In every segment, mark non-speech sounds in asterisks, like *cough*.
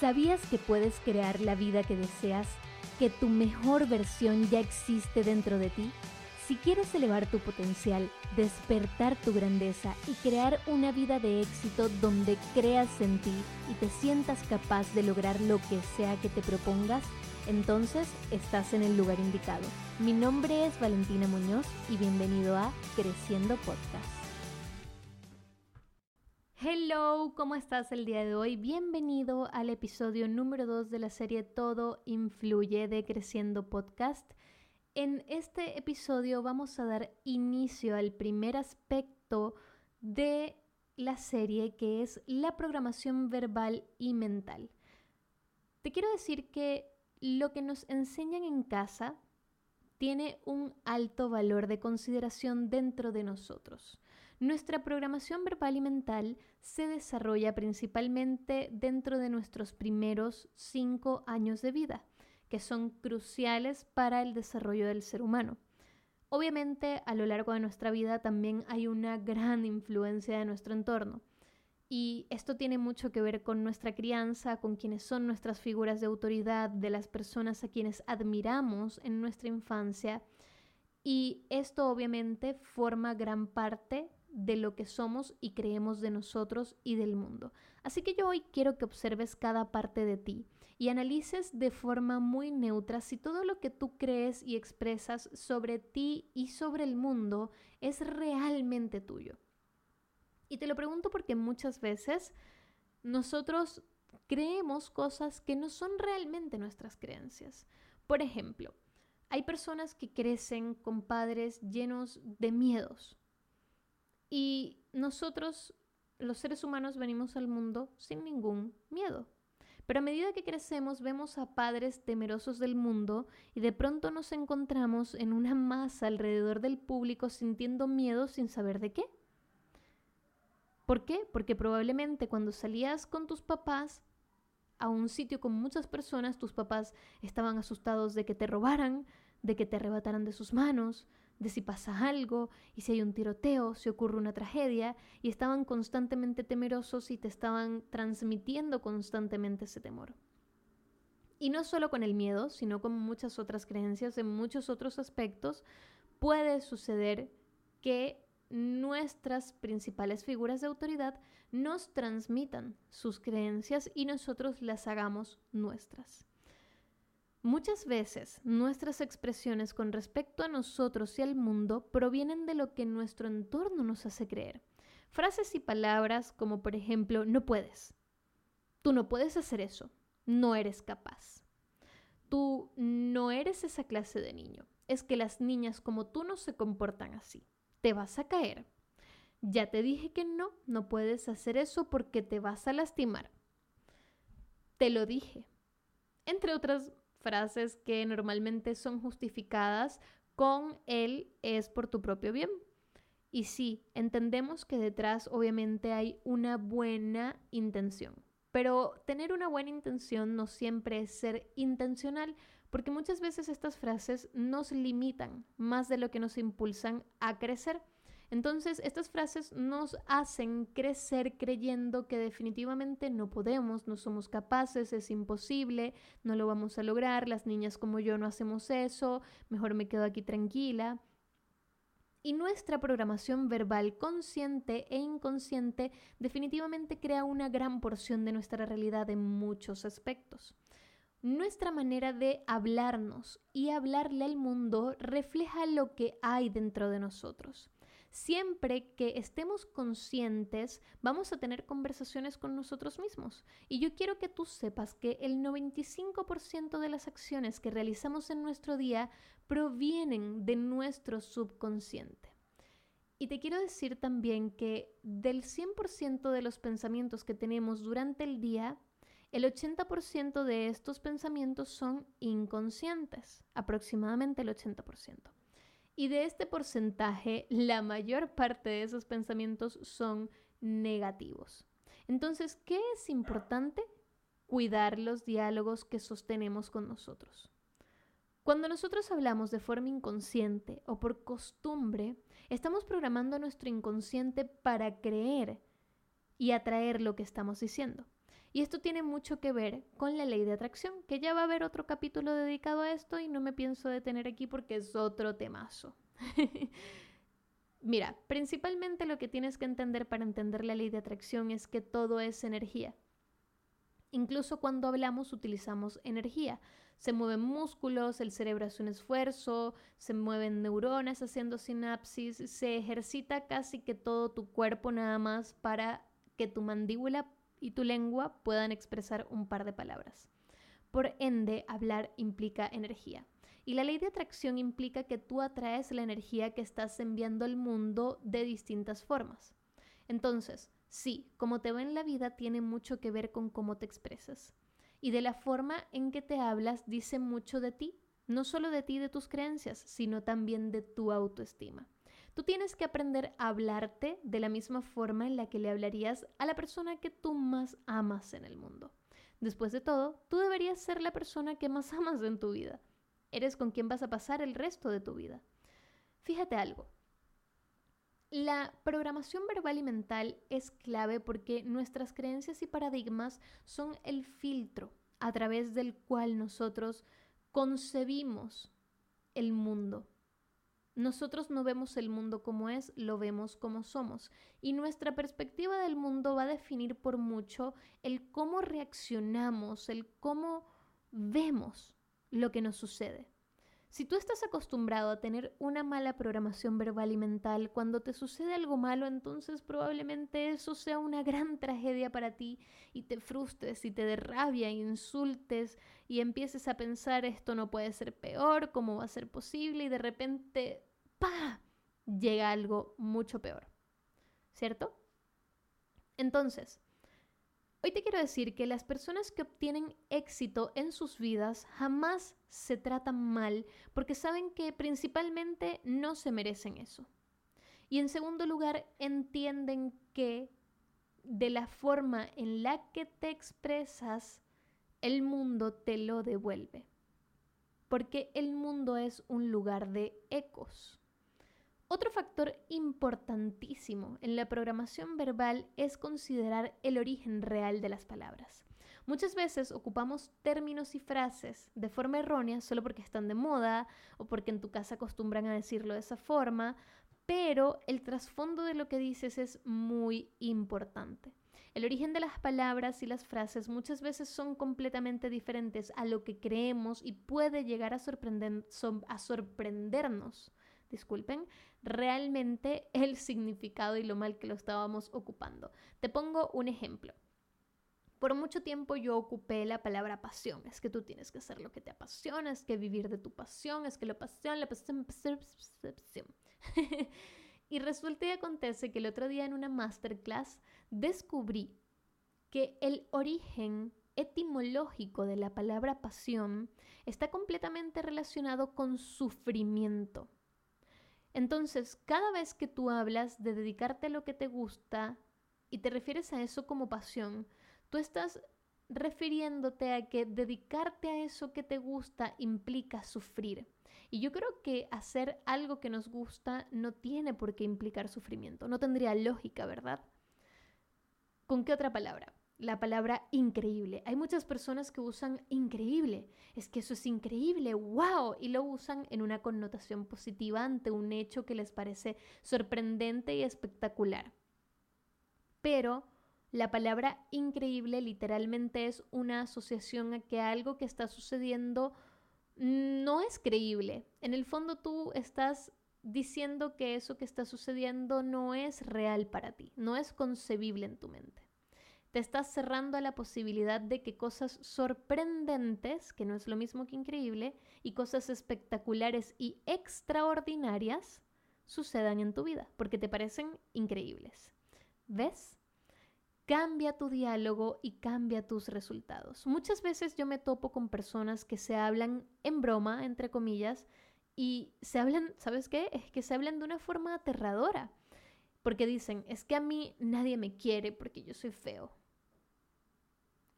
¿Sabías que puedes crear la vida que deseas? ¿Que tu mejor versión ya existe dentro de ti? Si quieres elevar tu potencial, despertar tu grandeza y crear una vida de éxito donde creas en ti y te sientas capaz de lograr lo que sea que te propongas, entonces estás en el lugar indicado. Mi nombre es Valentina Muñoz y bienvenido a Creciendo Podcast. Hello, ¿cómo estás el día de hoy? Bienvenido al episodio número 2 de la serie Todo Influye de Creciendo Podcast. En este episodio vamos a dar inicio al primer aspecto de la serie que es la programación verbal y mental. Te quiero decir que lo que nos enseñan en casa tiene un alto valor de consideración dentro de nosotros. Nuestra programación verbal y mental se desarrolla principalmente dentro de nuestros primeros cinco años de vida que son cruciales para el desarrollo del ser humano. Obviamente, a lo largo de nuestra vida también hay una gran influencia de nuestro entorno. Y esto tiene mucho que ver con nuestra crianza, con quienes son nuestras figuras de autoridad, de las personas a quienes admiramos en nuestra infancia. Y esto obviamente forma gran parte de lo que somos y creemos de nosotros y del mundo. Así que yo hoy quiero que observes cada parte de ti y analices de forma muy neutra si todo lo que tú crees y expresas sobre ti y sobre el mundo es realmente tuyo. Y te lo pregunto porque muchas veces nosotros creemos cosas que no son realmente nuestras creencias. Por ejemplo, hay personas que crecen con padres llenos de miedos. Y nosotros, los seres humanos, venimos al mundo sin ningún miedo. Pero a medida que crecemos vemos a padres temerosos del mundo y de pronto nos encontramos en una masa alrededor del público sintiendo miedo sin saber de qué. ¿Por qué? Porque probablemente cuando salías con tus papás a un sitio con muchas personas, tus papás estaban asustados de que te robaran, de que te arrebataran de sus manos, de si pasa algo y si hay un tiroteo, si ocurre una tragedia, y estaban constantemente temerosos y te estaban transmitiendo constantemente ese temor. Y no solo con el miedo, sino con muchas otras creencias, en muchos otros aspectos, puede suceder que nuestras principales figuras de autoridad nos transmitan sus creencias y nosotros las hagamos nuestras. Muchas veces nuestras expresiones con respecto a nosotros y al mundo provienen de lo que nuestro entorno nos hace creer. Frases y palabras como por ejemplo, no puedes. Tú no puedes hacer eso. No eres capaz. Tú no eres esa clase de niño. Es que las niñas como tú no se comportan así. Te vas a caer. Ya te dije que no, no puedes hacer eso porque te vas a lastimar. Te lo dije. Entre otras frases que normalmente son justificadas con el es por tu propio bien. Y sí, entendemos que detrás obviamente hay una buena intención, pero tener una buena intención no siempre es ser intencional, porque muchas veces estas frases nos limitan más de lo que nos impulsan a crecer. Entonces, estas frases nos hacen crecer creyendo que definitivamente no podemos, no somos capaces, es imposible, no lo vamos a lograr, las niñas como yo no hacemos eso, mejor me quedo aquí tranquila. Y nuestra programación verbal consciente e inconsciente definitivamente crea una gran porción de nuestra realidad en muchos aspectos. Nuestra manera de hablarnos y hablarle al mundo refleja lo que hay dentro de nosotros. Siempre que estemos conscientes, vamos a tener conversaciones con nosotros mismos. Y yo quiero que tú sepas que el 95% de las acciones que realizamos en nuestro día provienen de nuestro subconsciente. Y te quiero decir también que del 100% de los pensamientos que tenemos durante el día, el 80% de estos pensamientos son inconscientes, aproximadamente el 80%. Y de este porcentaje, la mayor parte de esos pensamientos son negativos. Entonces, ¿qué es importante? Cuidar los diálogos que sostenemos con nosotros. Cuando nosotros hablamos de forma inconsciente o por costumbre, estamos programando a nuestro inconsciente para creer y atraer lo que estamos diciendo. Y esto tiene mucho que ver con la ley de atracción, que ya va a haber otro capítulo dedicado a esto y no me pienso detener aquí porque es otro temazo. *laughs* Mira, principalmente lo que tienes que entender para entender la ley de atracción es que todo es energía. Incluso cuando hablamos utilizamos energía. Se mueven músculos, el cerebro hace un esfuerzo, se mueven neuronas haciendo sinapsis, se ejercita casi que todo tu cuerpo nada más para que tu mandíbula y tu lengua puedan expresar un par de palabras. Por ende, hablar implica energía. Y la ley de atracción implica que tú atraes la energía que estás enviando al mundo de distintas formas. Entonces, sí, como te ve en la vida tiene mucho que ver con cómo te expresas. Y de la forma en que te hablas dice mucho de ti, no solo de ti y de tus creencias, sino también de tu autoestima. Tú tienes que aprender a hablarte de la misma forma en la que le hablarías a la persona que tú más amas en el mundo. Después de todo, tú deberías ser la persona que más *laughs* amas en tu vida. Eres con quien vas a pasar el resto de tu vida. Fíjate algo. La programación verbal y mental es clave porque nuestras creencias y paradigmas son el filtro a través del cual nosotros concebimos el mundo. Nosotros no vemos el mundo como es, lo vemos como somos. Y nuestra perspectiva del mundo va a definir por mucho el cómo reaccionamos, el cómo vemos lo que nos sucede. Si tú estás acostumbrado a tener una mala programación verbal y mental, cuando te sucede algo malo, entonces probablemente eso sea una gran tragedia para ti y te frustres y te dé rabia, insultes y empieces a pensar esto no puede ser peor, cómo va a ser posible y de repente. Llega algo mucho peor. ¿Cierto? Entonces, Hoy te quiero decir que las personas que obtienen éxito en sus vidas jamás se tratan mal porque saben que principalmente no se merecen eso. Y en segundo lugar, entienden que de la forma en la que te expresas, el mundo te lo devuelve. Porque el mundo es un lugar de ecos. Otro factor importantísimo en la programación verbal es considerar el origen real de las palabras. Muchas veces ocupamos términos y frases de forma errónea solo porque están de moda o porque en tu casa acostumbran a decirlo de esa forma, pero el trasfondo de lo que dices es muy importante. El origen de las palabras y las frases muchas veces son completamente diferentes a lo que creemos y puede llegar a, a sorprendernos disculpen, realmente *laughs* el significado y lo mal que lo estábamos ocupando. Te pongo un ejemplo. Por mucho tiempo yo ocupé la palabra pasión. Es que tú tienes que hacer lo que te apasiona, es que vivir de tu pasión, es que la pasión, la pasión, pasión, pasión. *laughs* y resulta y acontece que el otro día en una masterclass descubrí que el origen etimológico de la palabra pasión está completamente relacionado con sufrimiento. Entonces, cada vez que tú hablas de dedicarte a lo que te gusta y te refieres a eso como pasión, tú estás refiriéndote a que dedicarte a eso que te gusta implica sufrir. Y yo creo que hacer algo que nos gusta no tiene por qué implicar sufrimiento, no tendría lógica, ¿verdad? ¿Con qué otra palabra? La palabra increíble. Hay muchas personas que usan increíble. Es que eso es increíble, wow, y lo usan en una connotación positiva ante un hecho que les parece sorprendente y espectacular. Pero la palabra increíble literalmente es una asociación a que algo que está sucediendo no es creíble. En el fondo tú estás diciendo que eso que está sucediendo no es real para ti, no es concebible en tu mente te estás cerrando a la posibilidad de que cosas sorprendentes, que no es lo mismo que increíble, y cosas espectaculares y extraordinarias sucedan en tu vida, porque te parecen increíbles. ¿Ves? Cambia tu diálogo y cambia tus resultados. Muchas veces yo me topo con personas que se hablan en broma, entre comillas, y se hablan, ¿sabes qué? Es que se hablan de una forma aterradora. Porque dicen, es que a mí nadie me quiere porque yo soy feo.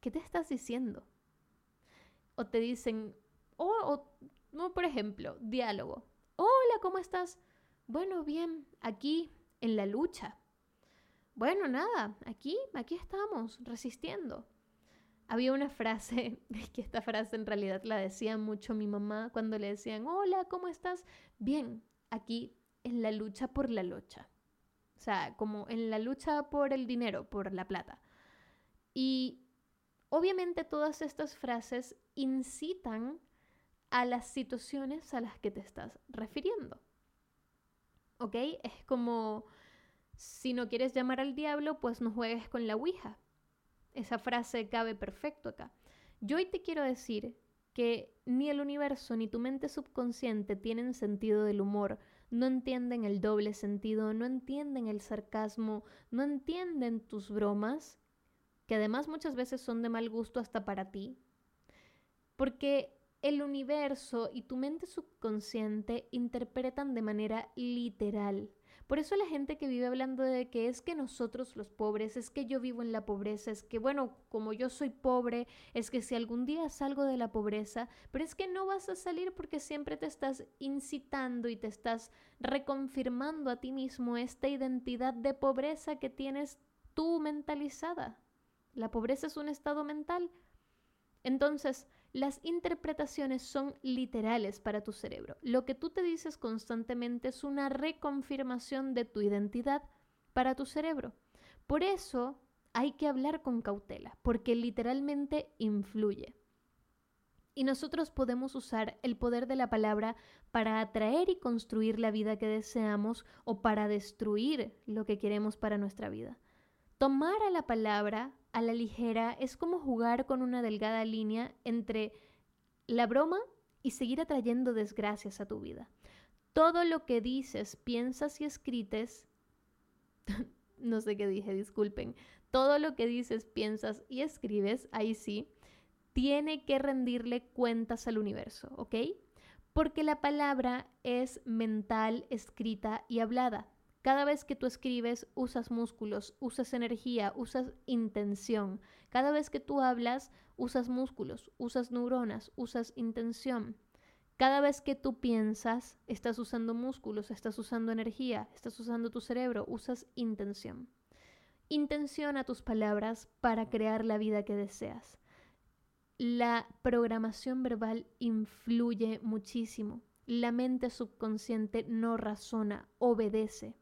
¿qué te estás diciendo? O te dicen, o, no, por ejemplo, diálogo. Hola, ¿cómo estás? Bueno, bien, aquí en la lucha. Bueno, nada, aquí, aquí estamos, resistiendo. había una frase, *laughs* que esta frase en realidad la decía mucho mi mamá cuando le decían, hola, ¿cómo estás? Bien, aquí en la lucha por la lucha. O sea, como en la lucha por el dinero, por la plata. Y obviamente todas estas frases incitan a las situaciones a las que te estás refiriendo. ¿Ok? Es como, si no quieres llamar al diablo, pues no juegues con la Ouija. Esa frase cabe perfecto acá. Yo hoy te quiero decir que ni el universo ni tu mente subconsciente tienen sentido del humor, no entienden el doble sentido, no entienden el sarcasmo, no entienden tus bromas, que además muchas veces son de mal gusto hasta para ti. Porque el universo y tu mente subconsciente interpretan de manera literal. Por eso la gente que vive hablando de que es que nosotros los pobres, es que yo vivo en la pobreza, es que bueno, como yo soy pobre, es que si algún día salgo de la pobreza, pero es que no vas a salir porque siempre te estás incitando y te estás reconfirmando a ti mismo esta identidad de pobreza que tienes tú mentalizada. La pobreza es un estado mental. Entonces, las interpretaciones son literales para tu cerebro. Lo que tú te dices constantemente es una reconfirmación de tu identidad para tu cerebro. Por eso hay que hablar con cautela, porque literalmente influye. Y nosotros podemos usar el poder de la palabra para atraer y construir la vida que deseamos o para destruir lo que queremos para nuestra vida. Tomar a la palabra a la ligera es como jugar con una delgada línea entre la broma y seguir atrayendo desgracias a tu vida. Todo lo que dices, piensas y escrites, *laughs* no sé qué dije, disculpen, todo lo que dices, piensas y escribes, ahí sí, tiene que rendirle cuentas al universo, ¿ok? Porque la palabra es mental, escrita y hablada. Cada vez que tú escribes, usas músculos, usas energía, usas intención. Cada vez que tú hablas, usas músculos, usas neuronas, usas intención. Cada vez que tú piensas, estás usando músculos, estás usando energía, estás usando tu cerebro, usas intención. Intenciona tus palabras para crear la vida que deseas. La programación verbal influye muchísimo. La mente subconsciente no razona, obedece.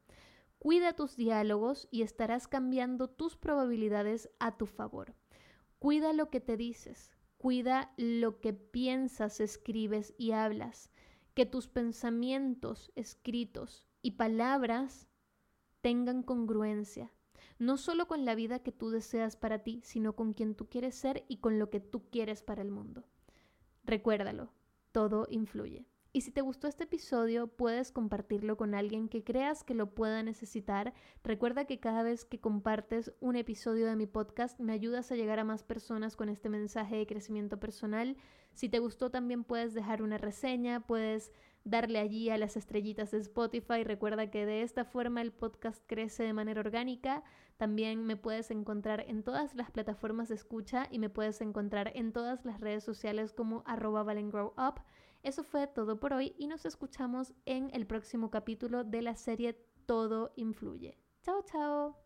Cuida tus diálogos y estarás cambiando tus probabilidades a tu favor. Cuida lo que te dices, cuida lo que piensas, escribes y hablas. Que tus pensamientos escritos y palabras tengan congruencia, no solo con la vida que tú deseas para ti, sino con quien tú quieres ser y con lo que tú quieres para el mundo. Recuérdalo, todo influye. Y si te gustó este episodio, puedes compartirlo con alguien que creas que lo pueda necesitar. Recuerda que cada vez que compartes un episodio de mi podcast, me ayudas a llegar a más personas con este mensaje de crecimiento personal. Si te gustó, también puedes dejar una reseña, puedes darle allí a las estrellitas de Spotify. Recuerda que de esta forma el podcast crece de manera orgánica. También me puedes encontrar en todas las plataformas de escucha y me puedes encontrar en todas las redes sociales como arroba valengrowup. Eso fue todo por hoy y nos escuchamos en el próximo capítulo de la serie Todo Influye. Chao, chao.